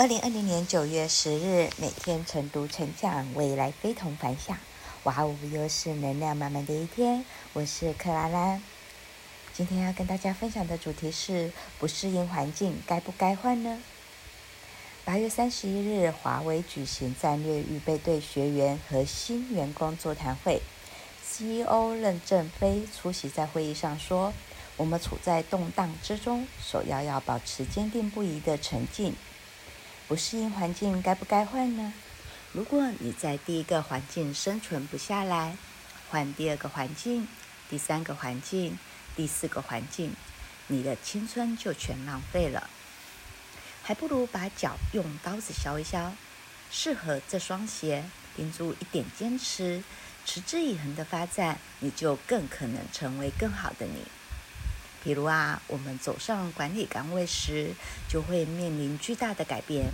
二零二零年九月十日，每天晨读晨讲，未来非同凡响。哇哦，又是能量满满的一天。我是克拉拉，今天要跟大家分享的主题是：不适应环境，该不该换呢？八月三十一日，华为举行战略预备队学员和新员工座谈会，CEO 任正非出席在会议上说：“我们处在动荡之中，首要要保持坚定不移的沉静。”不适应环境，该不该换呢？如果你在第一个环境生存不下来，换第二个环境、第三个环境、第四个环境，你的青春就全浪费了。还不如把脚用刀子削一削，适合这双鞋，盯住一点坚持，持之以恒的发展，你就更可能成为更好的你。比如啊，我们走上管理岗位时，就会面临巨大的改变。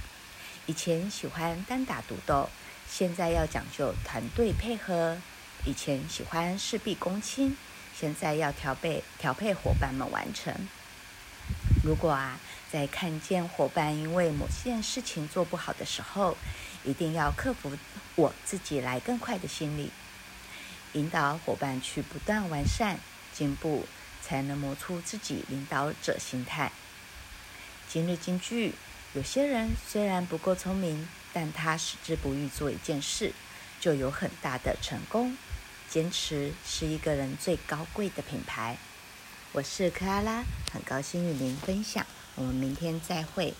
以前喜欢单打独斗，现在要讲究团队配合；以前喜欢事必躬亲，现在要调配调配伙伴们完成。如果啊，在看见伙伴因为某件事情做不好的时候，一定要克服我自己来更快的心理，引导伙伴去不断完善进步。才能磨出自己领导者心态。今日金句：有些人虽然不够聪明，但他矢志不渝做一件事，就有很大的成功。坚持是一个人最高贵的品牌。我是克拉拉，很高兴与您分享。我们明天再会。